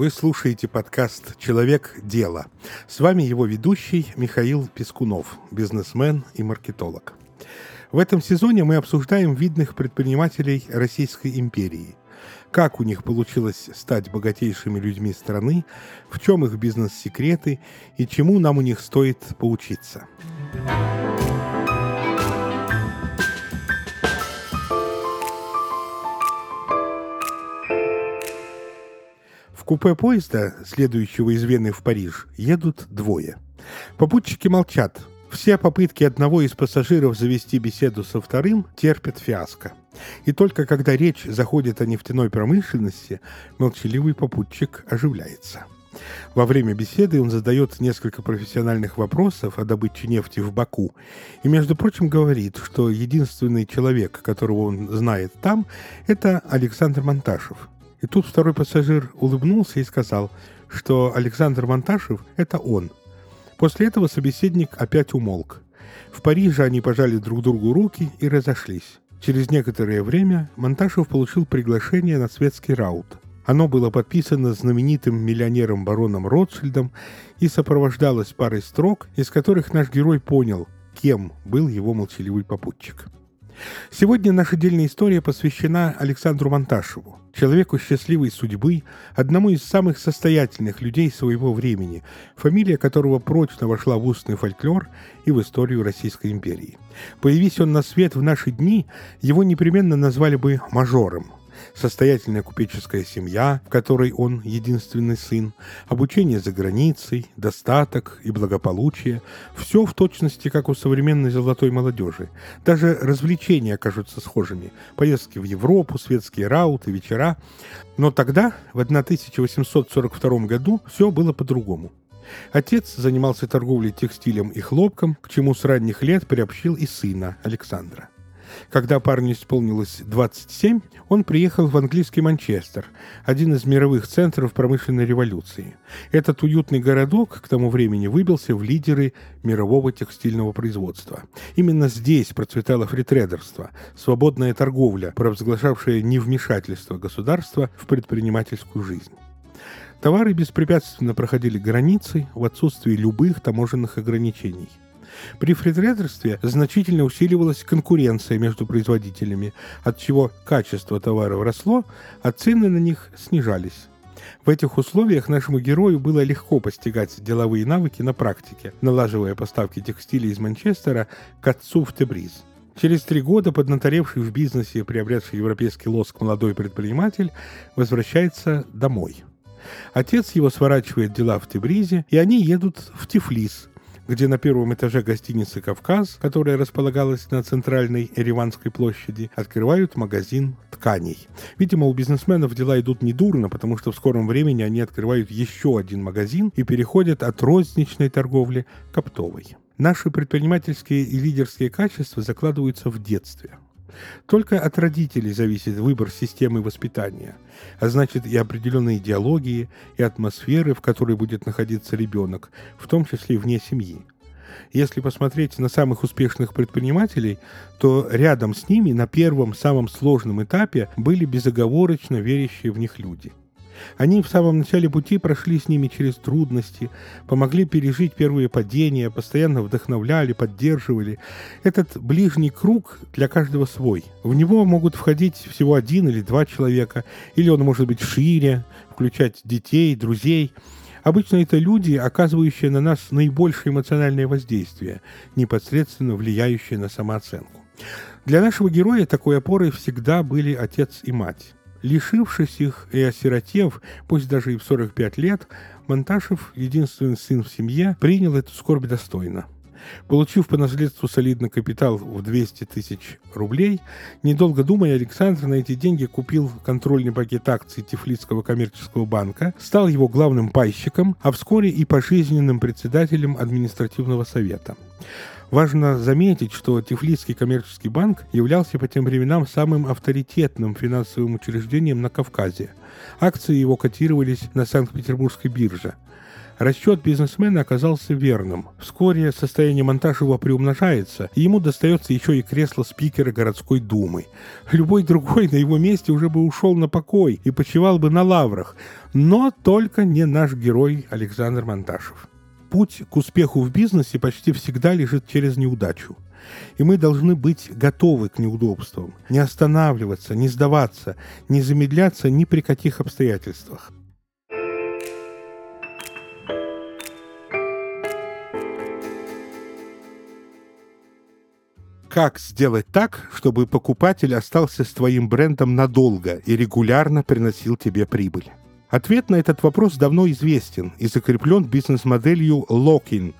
Вы слушаете подкаст «Человек. Дело». С вами его ведущий Михаил Пескунов, бизнесмен и маркетолог. В этом сезоне мы обсуждаем видных предпринимателей Российской империи. Как у них получилось стать богатейшими людьми страны, в чем их бизнес-секреты и чему нам у них стоит поучиться. Купе поезда, следующего из Вены в Париж, едут двое. Попутчики молчат. Все попытки одного из пассажиров завести беседу со вторым терпят фиаско. И только когда речь заходит о нефтяной промышленности, молчаливый попутчик оживляется. Во время беседы он задает несколько профессиональных вопросов о добыче нефти в Баку и, между прочим, говорит, что единственный человек, которого он знает там, это Александр Монташев, и тут второй пассажир улыбнулся и сказал, что Александр Монташев – это он. После этого собеседник опять умолк. В Париже они пожали друг другу руки и разошлись. Через некоторое время Монташев получил приглашение на светский раут. Оно было подписано знаменитым миллионером бароном Ротшильдом и сопровождалось парой строк, из которых наш герой понял, кем был его молчаливый попутчик. Сегодня наша дельная история посвящена Александру Монташеву человеку счастливой судьбы, одному из самых состоятельных людей своего времени, фамилия которого прочно вошла в устный фольклор и в историю Российской империи. Появись он на свет в наши дни, его непременно назвали бы мажором – состоятельная купеческая семья, в которой он единственный сын, обучение за границей, достаток и благополучие – все в точности, как у современной золотой молодежи. Даже развлечения окажутся схожими – поездки в Европу, светские рауты, вечера. Но тогда, в 1842 году, все было по-другому. Отец занимался торговлей текстилем и хлопком, к чему с ранних лет приобщил и сына Александра. Когда парню исполнилось 27, он приехал в английский Манчестер, один из мировых центров промышленной революции. Этот уютный городок к тому времени выбился в лидеры мирового текстильного производства. Именно здесь процветало фритрейдерство, свободная торговля, провозглашавшая невмешательство государства в предпринимательскую жизнь. Товары беспрепятственно проходили границы в отсутствии любых таможенных ограничений – при фритрейдерстве значительно усиливалась конкуренция между производителями, от чего качество товаров росло, а цены на них снижались. В этих условиях нашему герою было легко постигать деловые навыки на практике, налаживая поставки текстиля из Манчестера к отцу в Тебриз. Через три года поднаторевший в бизнесе и приобретший европейский лоск молодой предприниматель возвращается домой. Отец его сворачивает дела в Тебризе, и они едут в Тифлис, где на первом этаже гостиницы «Кавказ», которая располагалась на центральной Ереванской площади, открывают магазин тканей. Видимо, у бизнесменов дела идут недурно, потому что в скором времени они открывают еще один магазин и переходят от розничной торговли к оптовой. Наши предпринимательские и лидерские качества закладываются в детстве – только от родителей зависит выбор системы воспитания, а значит и определенной идеологии, и атмосферы, в которой будет находиться ребенок, в том числе вне семьи. Если посмотреть на самых успешных предпринимателей, то рядом с ними на первом самом сложном этапе были безоговорочно верящие в них люди. Они в самом начале пути прошли с ними через трудности, помогли пережить первые падения, постоянно вдохновляли, поддерживали. Этот ближний круг для каждого свой. В него могут входить всего один или два человека, или он может быть шире, включать детей, друзей. Обычно это люди, оказывающие на нас наибольшее эмоциональное воздействие, непосредственно влияющие на самооценку. Для нашего героя такой опорой всегда были отец и мать. Лишившись их и осиротев, пусть даже и в 45 лет, Монташев, единственный сын в семье, принял эту скорбь достойно. Получив по наследству солидный капитал в 200 тысяч рублей, недолго думая, Александр на эти деньги купил контрольный пакет акций Тифлисского коммерческого банка, стал его главным пайщиком, а вскоре и пожизненным председателем административного совета. Важно заметить, что Тифлисский коммерческий банк являлся по тем временам самым авторитетным финансовым учреждением на Кавказе. Акции его котировались на Санкт-Петербургской бирже. Расчет бизнесмена оказался верным. Вскоре состояние Монташева приумножается, и ему достается еще и кресло спикера городской думы. Любой другой на его месте уже бы ушел на покой и почивал бы на лаврах, но только не наш герой Александр Монташев. Путь к успеху в бизнесе почти всегда лежит через неудачу. И мы должны быть готовы к неудобствам, не останавливаться, не сдаваться, не замедляться ни при каких обстоятельствах. Как сделать так, чтобы покупатель остался с твоим брендом надолго и регулярно приносил тебе прибыль? Ответ на этот вопрос давно известен и закреплен бизнес-моделью Locking,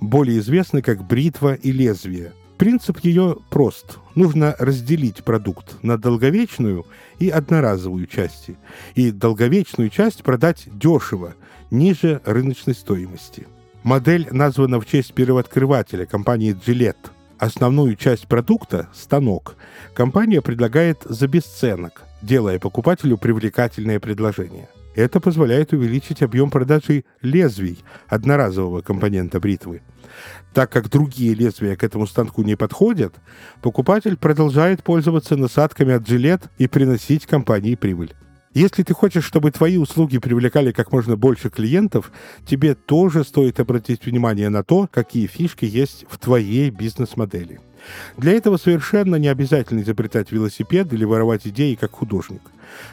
более известной как бритва и лезвие. Принцип ее прост. Нужно разделить продукт на долговечную и одноразовую части. И долговечную часть продать дешево, ниже рыночной стоимости. Модель названа в честь первооткрывателя компании Gillette – Основную часть продукта, станок, компания предлагает за бесценок, делая покупателю привлекательное предложение. Это позволяет увеличить объем продажи лезвий, одноразового компонента бритвы. Так как другие лезвия к этому станку не подходят, покупатель продолжает пользоваться насадками от жилет и приносить компании прибыль. Если ты хочешь, чтобы твои услуги привлекали как можно больше клиентов, тебе тоже стоит обратить внимание на то, какие фишки есть в твоей бизнес-модели. Для этого совершенно не обязательно изобретать велосипед или воровать идеи как художник.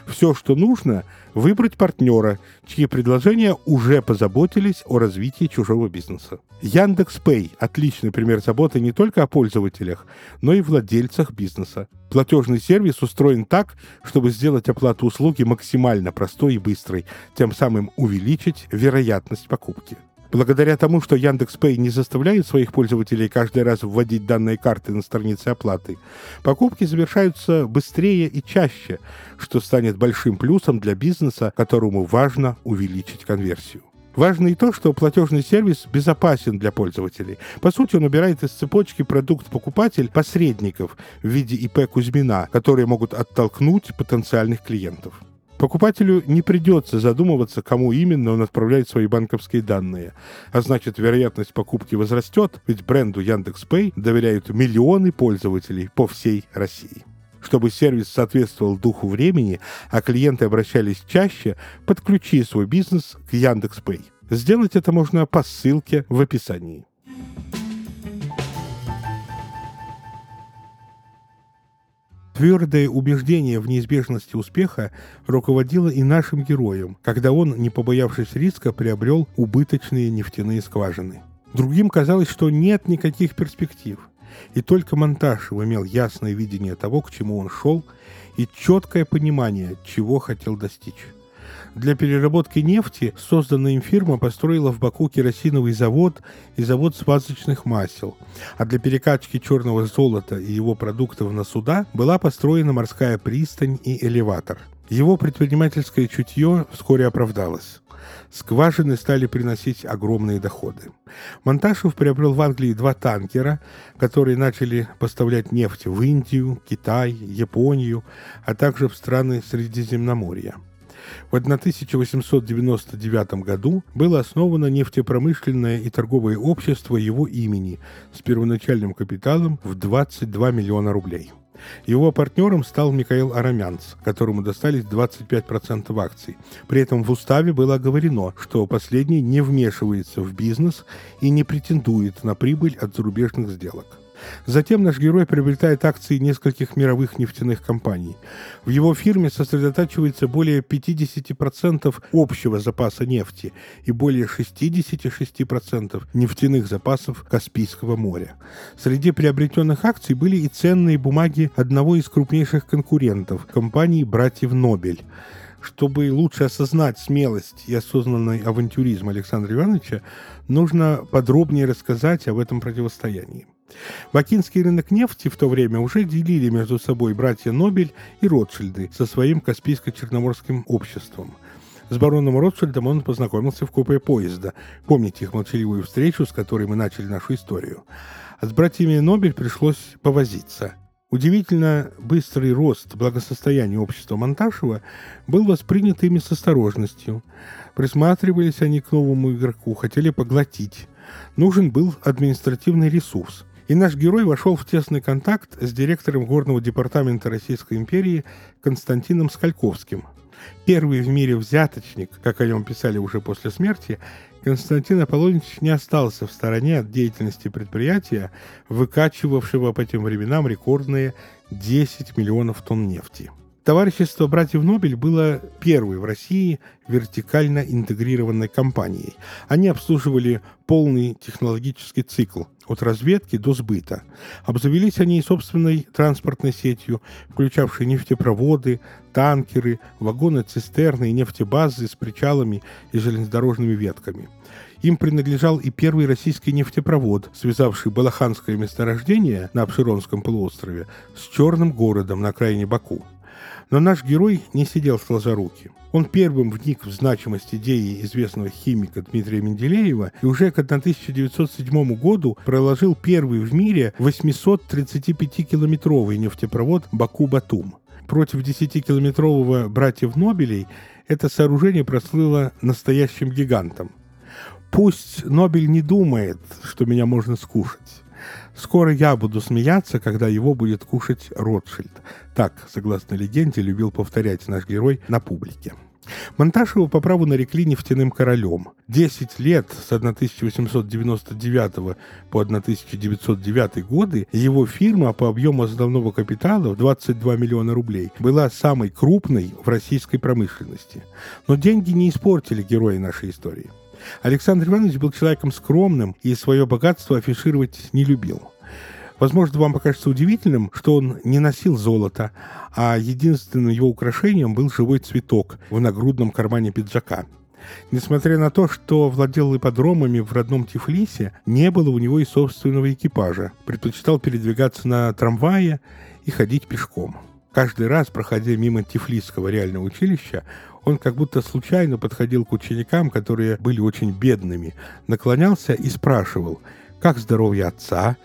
Все, что нужно, выбрать партнера, чьи предложения уже позаботились о развитии чужого бизнеса. Яндекс Пэй – отличный пример заботы не только о пользователях, но и владельцах бизнеса. Платежный сервис устроен так, чтобы сделать оплату услуги максимально простой и быстрой, тем самым увеличить вероятность покупки. Благодаря тому, что Яндекс.Пэй не заставляет своих пользователей каждый раз вводить данные карты на странице оплаты, покупки завершаются быстрее и чаще, что станет большим плюсом для бизнеса, которому важно увеличить конверсию. Важно и то, что платежный сервис безопасен для пользователей. По сути, он убирает из цепочки продукт-покупатель посредников в виде ИП Кузьмина, которые могут оттолкнуть потенциальных клиентов. Покупателю не придется задумываться, кому именно он отправляет свои банковские данные. А значит, вероятность покупки возрастет, ведь бренду Яндекс.Пэй доверяют миллионы пользователей по всей России. Чтобы сервис соответствовал духу времени, а клиенты обращались чаще, подключи свой бизнес к Яндекс.Пэй. Сделать это можно по ссылке в описании. Твердое убеждение в неизбежности успеха руководило и нашим героем, когда он, не побоявшись риска, приобрел убыточные нефтяные скважины. Другим казалось, что нет никаких перспектив. И только Монташев имел ясное видение того, к чему он шел, и четкое понимание, чего хотел достичь. Для переработки нефти созданная им фирма построила в Баку керосиновый завод и завод смазочных масел, а для перекачки черного золота и его продуктов на суда была построена морская пристань и элеватор. Его предпринимательское чутье вскоре оправдалось. Скважины стали приносить огромные доходы. Монташев приобрел в Англии два танкера, которые начали поставлять нефть в Индию, Китай, Японию, а также в страны Средиземноморья. В 1899 году было основано нефтепромышленное и торговое общество его имени с первоначальным капиталом в 22 миллиона рублей. Его партнером стал Михаил Арамянц, которому достались 25% акций. При этом в уставе было оговорено, что последний не вмешивается в бизнес и не претендует на прибыль от зарубежных сделок. Затем наш герой приобретает акции нескольких мировых нефтяных компаний. В его фирме сосредотачивается более 50% общего запаса нефти и более 66% нефтяных запасов Каспийского моря. Среди приобретенных акций были и ценные бумаги одного из крупнейших конкурентов – компании «Братьев Нобель». Чтобы лучше осознать смелость и осознанный авантюризм Александра Ивановича, нужно подробнее рассказать об этом противостоянии. Бакинский рынок нефти в то время уже делили между собой братья Нобель и Ротшильды со своим Каспийско-Черноморским обществом. С бароном Ротшильдом он познакомился в купе поезда. Помните их молчаливую встречу, с которой мы начали нашу историю. А с братьями Нобель пришлось повозиться. Удивительно быстрый рост благосостояния общества Монташева был воспринят ими с осторожностью. Присматривались они к новому игроку, хотели поглотить. Нужен был административный ресурс. И наш герой вошел в тесный контакт с директором Горного департамента Российской империи Константином Скальковским. Первый в мире взяточник, как о нем писали уже после смерти, Константин Аполлонич не остался в стороне от деятельности предприятия, выкачивавшего по тем временам рекордные 10 миллионов тонн нефти. Товарищество братьев Нобель было первой в России вертикально интегрированной компанией. Они обслуживали полный технологический цикл от разведки до сбыта. Обзавелись они собственной транспортной сетью, включавшей нефтепроводы, танкеры, вагоны-цистерны и нефтебазы с причалами и железнодорожными ветками. Им принадлежал и первый российский нефтепровод, связавший Балаханское месторождение на Обширонском полуострове с черным городом на окраине Баку. Но наш герой не сидел сложа руки. Он первым вник в значимость идеи известного химика Дмитрия Менделеева и уже к 1907 году проложил первый в мире 835-километровый нефтепровод Баку-Батум. Против 10-километрового братьев Нобелей это сооружение прослыло настоящим гигантом. Пусть Нобель не думает, что меня можно скушать. Скоро я буду смеяться, когда его будет кушать Ротшильд. Так, согласно легенде, любил повторять наш герой на публике. Монташева по праву нарекли нефтяным королем. Десять лет с 1899 по 1909 годы его фирма по объему основного капитала в 22 миллиона рублей была самой крупной в российской промышленности. Но деньги не испортили героя нашей истории. Александр Иванович был человеком скромным и свое богатство афишировать не любил. Возможно, вам покажется удивительным, что он не носил золото, а единственным его украшением был живой цветок в нагрудном кармане пиджака. Несмотря на то, что владел ипподромами в родном Тифлисе, не было у него и собственного экипажа. Предпочитал передвигаться на трамвае и ходить пешком. Каждый раз, проходя мимо Тифлисского реального училища, он как будто случайно подходил к ученикам, которые были очень бедными, наклонялся и спрашивал, как здоровье отца,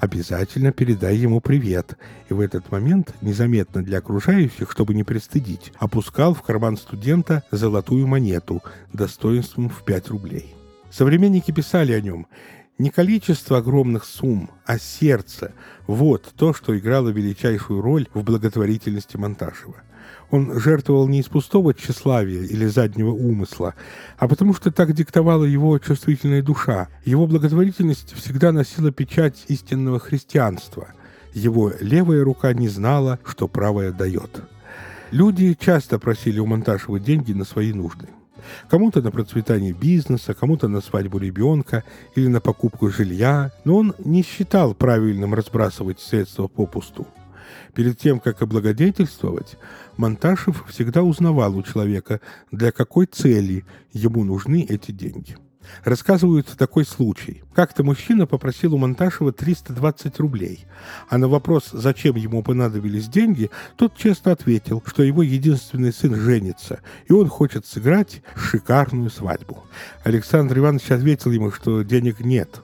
обязательно передай ему привет. И в этот момент, незаметно для окружающих, чтобы не пристыдить, опускал в карман студента золотую монету достоинством в 5 рублей. Современники писали о нем. Не количество огромных сумм, а сердце – вот то, что играло величайшую роль в благотворительности Монташева. Он жертвовал не из пустого тщеславия или заднего умысла, а потому что так диктовала его чувствительная душа. Его благотворительность всегда носила печать истинного христианства. Его левая рука не знала, что правая дает. Люди часто просили у Монташева деньги на свои нужды. Кому-то на процветание бизнеса, кому-то на свадьбу ребенка или на покупку жилья, но он не считал правильным разбрасывать средства попусту. Перед тем, как облагодетельствовать, Монташев всегда узнавал у человека, для какой цели ему нужны эти деньги. Рассказывают такой случай. Как-то мужчина попросил у Монташева 320 рублей, а на вопрос, зачем ему понадобились деньги, тот честно ответил, что его единственный сын женится, и он хочет сыграть шикарную свадьбу. Александр Иванович ответил ему, что денег нет,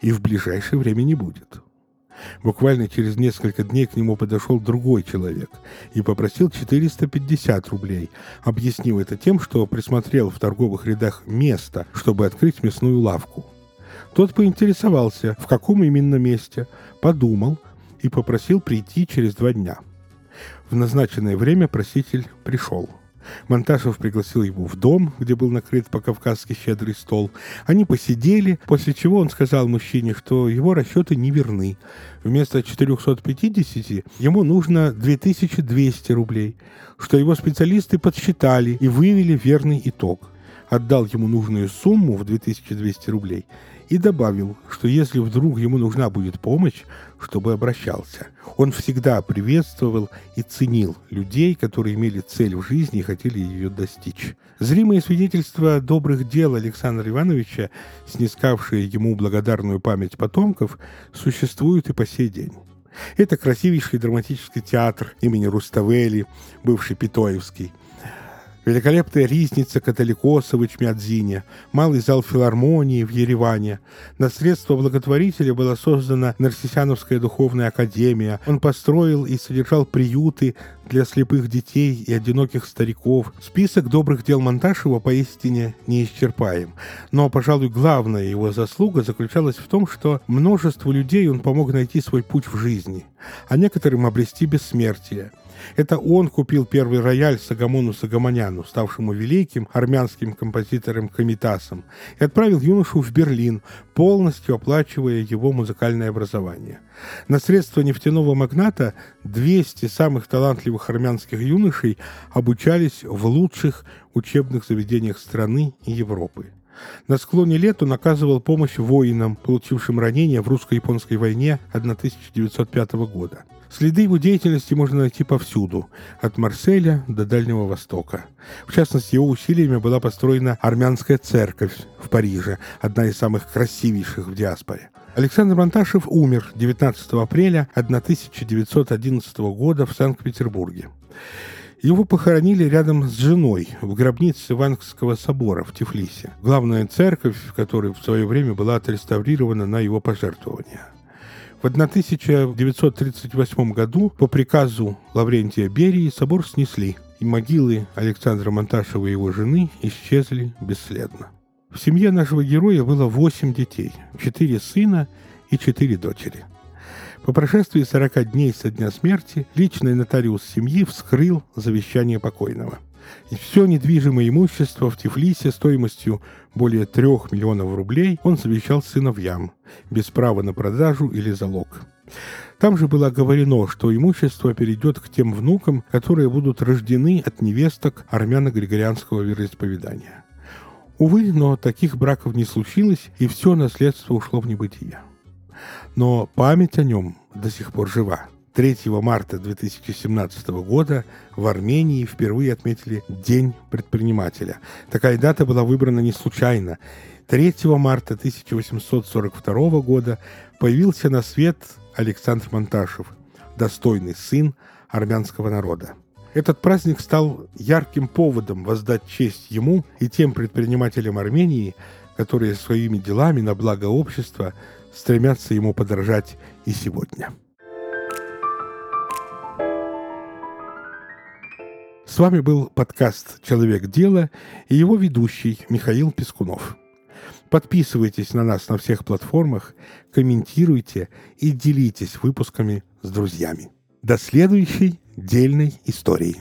и в ближайшее время не будет. Буквально через несколько дней к нему подошел другой человек и попросил 450 рублей, объяснив это тем, что присмотрел в торговых рядах место, чтобы открыть мясную лавку. Тот поинтересовался, в каком именно месте, подумал и попросил прийти через два дня. В назначенное время проситель пришел. Монташев пригласил его в дом, где был накрыт по-кавказски щедрый стол. Они посидели, после чего он сказал мужчине, что его расчеты не верны. Вместо 450 ему нужно 2200 рублей, что его специалисты подсчитали и вывели верный итог. Отдал ему нужную сумму в 2200 рублей и добавил, что если вдруг ему нужна будет помощь, чтобы обращался. Он всегда приветствовал и ценил людей, которые имели цель в жизни и хотели ее достичь. Зримые свидетельства добрых дел Александра Ивановича, снискавшие ему благодарную память потомков, существуют и по сей день. Это красивейший драматический театр имени Руставели, бывший Питоевский – Великолепная ризница католикоса в Ичмядзине, малый зал филармонии в Ереване. На средства благотворителя была создана Нарсисяновская духовная академия. Он построил и содержал приюты для слепых детей и одиноких стариков. Список добрых дел Монташева поистине неисчерпаем. Но, пожалуй, главная его заслуга заключалась в том, что множеству людей он помог найти свой путь в жизни, а некоторым обрести бессмертие. Это он купил первый рояль Сагамону Сагамоняну, ставшему великим армянским композитором Комитасом, и отправил юношу в Берлин, полностью оплачивая его музыкальное образование. На средства нефтяного магната 200 самых талантливых армянских юношей обучались в лучших учебных заведениях страны и Европы. На склоне лет он оказывал помощь воинам, получившим ранения в русско-японской войне 1905 года. Следы его деятельности можно найти повсюду, от Марселя до Дальнего Востока. В частности, его усилиями была построена армянская церковь в Париже, одна из самых красивейших в диаспоре. Александр Монташев умер 19 апреля 1911 года в Санкт-Петербурге. Его похоронили рядом с женой в гробнице Ивановского собора в Тифлисе, главная церковь, которая в свое время была отреставрирована на его пожертвования. В 1938 году по приказу Лаврентия Берии собор снесли, и могилы Александра Монташева и его жены исчезли бесследно. В семье нашего героя было восемь детей, четыре сына и четыре дочери. По прошествии 40 дней со дня смерти личный нотариус семьи вскрыл завещание покойного – и все недвижимое имущество в Тифлисе стоимостью более трех миллионов рублей он завещал сыновьям, без права на продажу или залог. Там же было оговорено, что имущество перейдет к тем внукам, которые будут рождены от невесток армяно-григорианского вероисповедания. Увы, но таких браков не случилось, и все наследство ушло в небытие. Но память о нем до сих пор жива. 3 марта 2017 года в Армении впервые отметили День предпринимателя. Такая дата была выбрана не случайно. 3 марта 1842 года появился на свет Александр Монташев, достойный сын армянского народа. Этот праздник стал ярким поводом воздать честь ему и тем предпринимателям Армении, которые своими делами на благо общества стремятся ему подражать и сегодня. С вами был подкаст «Человек дела» и его ведущий Михаил Пескунов. Подписывайтесь на нас на всех платформах, комментируйте и делитесь выпусками с друзьями. До следующей дельной истории.